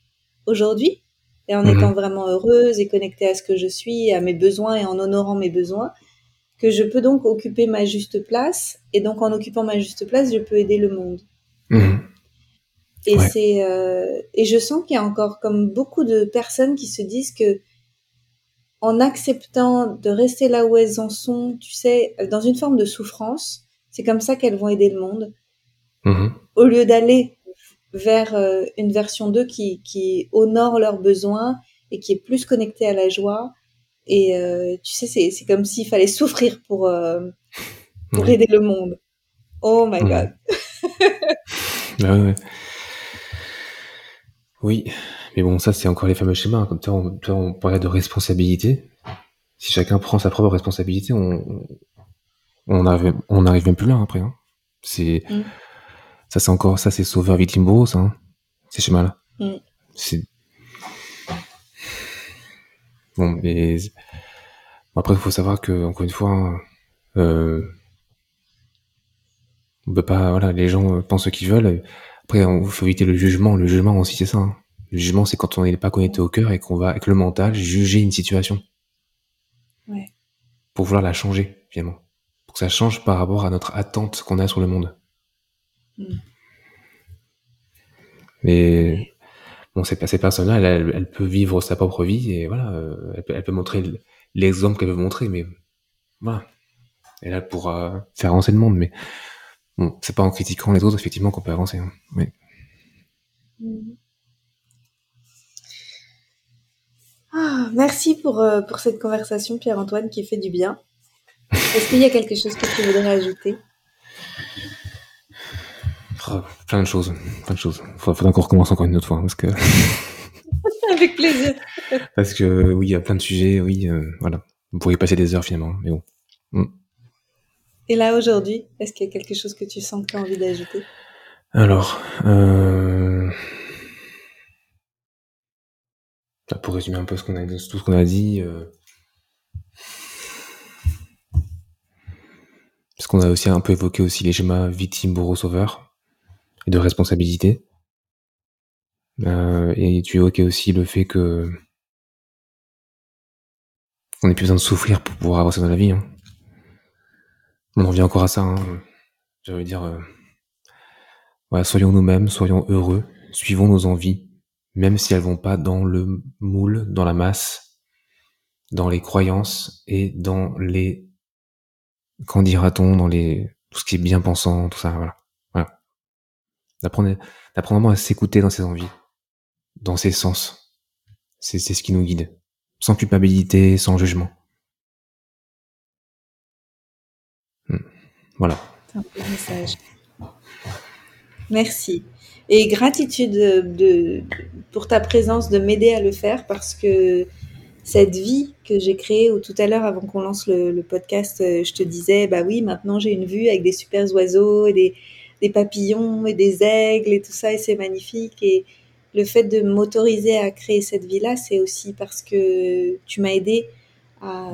aujourd'hui et en mmh. étant vraiment heureuse et connectée à ce que je suis, à mes besoins et en honorant mes besoins, que je peux donc occuper ma juste place. Et donc, en occupant ma juste place, je peux aider le monde. Mmh. Et c'est euh, et je sens qu'il y a encore comme beaucoup de personnes qui se disent que en acceptant de rester là où elles en sont, tu sais, dans une forme de souffrance, c'est comme ça qu'elles vont aider le monde. Mmh Au lieu d'aller vers euh, une version d'eux qui, qui honore leurs besoins et qui est plus connectée à la joie. Et euh, tu sais, c'est, comme s'il fallait souffrir pour, pour aider le monde. Oh my god. ah ouais. Oui, mais bon, ça c'est encore les fameux schémas. Comme toi, on, on parlait de responsabilité. Si chacun prend sa propre responsabilité, on on arrive, on arrive même plus là après. Hein. C'est mm. ça, c'est encore ça, c'est sauveur victime bourreau, ça. Hein, ces schémas-là. Mm. C'est bon, mais après, il faut savoir que encore une fois, euh... on peut pas. Voilà, les gens pensent ce qu'ils veulent. Après, il faut éviter le jugement. Le jugement aussi, c'est ça. Hein. Le jugement, c'est quand on n'est pas connecté au cœur et qu'on va, avec le mental, juger une situation. Ouais. Pour vouloir la changer, finalement. Pour que ça change par rapport à notre attente qu'on a sur le monde. Mm. Mais, bon, ces personnes-là, elles, elles, peuvent vivre sa propre vie et voilà, euh, elle, peut, elle peut montrer l'exemple qu'elle veut montrer, mais voilà. Et là, pour faire avancer le monde, mais Bon, c'est pas en critiquant les autres, effectivement, qu'on peut avancer. Hein. Ah, merci pour, euh, pour cette conversation, Pierre-Antoine, qui fait du bien. Est-ce qu'il y a quelque chose que tu voudrais ajouter? Oh, Plein de choses, plein de choses. Faudra, qu'on recommence encore une autre fois, hein, parce que... Avec plaisir. parce que, oui, il y a plein de sujets, oui, euh, voilà. Vous pourriez passer des heures, finalement, mais bon. Mm. Et là, aujourd'hui, est-ce qu'il y a quelque chose que tu sens que tu as envie d'ajouter? Alors, euh... Bah, pour résumer un peu tout ce qu'on a dit, euh... parce qu'on a aussi un peu évoqué aussi les schémas victime, bourreau, sauveur, et de responsabilité. Euh, et tu évoquais aussi le fait que on n'a plus besoin de souffrir pour pouvoir avancer dans la vie. Hein. On en revient encore à ça. Hein. J'allais dire, euh, soyons nous-mêmes, soyons heureux, suivons nos envies, même si elles vont pas dans le moule, dans la masse, dans les croyances et dans les, qu'en dira-t-on, dans les, tout ce qui est bien pensant, tout ça, voilà. voilà. D'apprendre, d'apprendre à s'écouter dans ses envies, dans ses sens. C'est, c'est ce qui nous guide. Sans culpabilité, sans jugement. Voilà. Un message. Merci. Et gratitude de, pour ta présence, de m'aider à le faire parce que cette vie que j'ai créée, ou tout à l'heure, avant qu'on lance le, podcast, euh, je te disais, bah oui, maintenant j'ai une vue avec des super oiseaux et des, des papillons et des aigles et tout ça, et c'est magnifique. Et le fait de m'autoriser à créer cette vie-là, c'est aussi parce que tu m'as aidé à,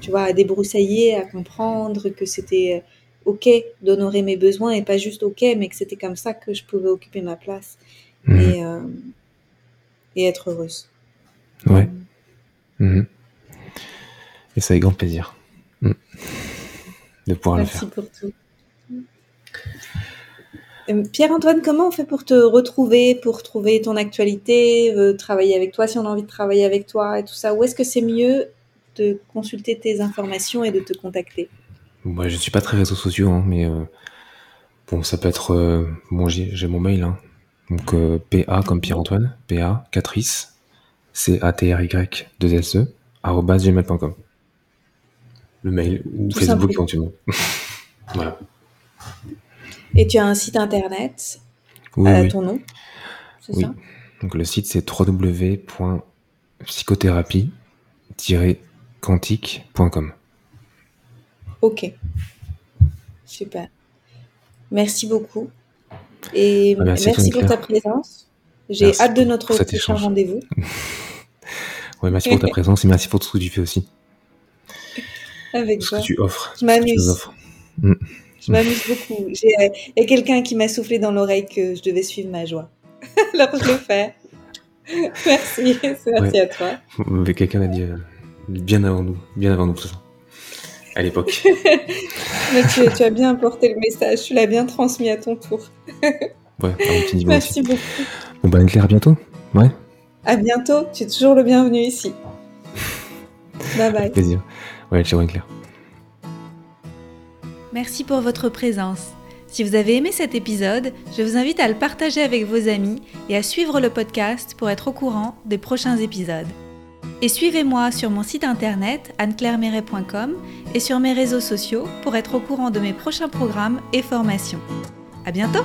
tu vois, à débroussailler, à comprendre que c'était euh, OK d'honorer mes besoins et pas juste OK, mais que c'était comme ça que je pouvais occuper ma place mmh. et, euh, et, être heureuse. Ouais. Mmh. Et ça avec grand plaisir. Mmh. de pouvoir Merci le faire. pour tout. Euh, Pierre-Antoine, comment on fait pour te retrouver, pour trouver ton actualité, euh, travailler avec toi si on a envie de travailler avec toi et tout ça? Où est-ce que c'est mieux de consulter tes informations et de te contacter Moi, je suis pas très réseaux sociaux, hein, mais euh, bon, ça peut être. euh, bon, j'ai mon mail, hein. donc euh, PA comme Pierre-Antoine, PA, Catrice, C-A-T-R-Y, 2 S-E, arobase gmail.com. Le mail ou Tout Facebook éventuellement. voilà. Et tu as un site internet Oui, à oui. ton nom, c'est Oui. ça? Donc le site c'est www.psychothérapie-quantique.com. Ok. Super. Merci beaucoup. Et Ah, merci, pour ta présence. J'ai hâte de notre prochain rendez-vous. Ouais, merci pour ta présence et merci pour tout ce que tu fais aussi. Avec ce joie. que tu offres. Je m'amuse. offres. Je m'amuse beaucoup. Euh, Il y a quelqu'un qui m'a soufflé dans l'oreille que je devais suivre ma joie. Alors je le fais. Merci. Merci Ouais. à toi. Quelqu'un l'a dit euh, bien avant nous, bien avant nous tout ça. À l'époque. Mais tu, tu as bien apporté le message. Tu l'as bien transmis à ton tour. Ouais, un Merci aussi. beaucoup. Bon bah Claire, à bientôt. Ouais, À bientôt. Tu es toujours le bienvenu ici. Bye bye. plaisir. Ouais, ciao Claire. Merci pour votre présence. Si vous avez aimé cet épisode, je vous invite à le partager avec vos amis et à suivre le podcast pour être au courant des prochains épisodes. Et suivez-moi sur mon site internet anneclairemeret.com et sur mes réseaux sociaux pour être au courant de mes prochains programmes et formations. À bientôt!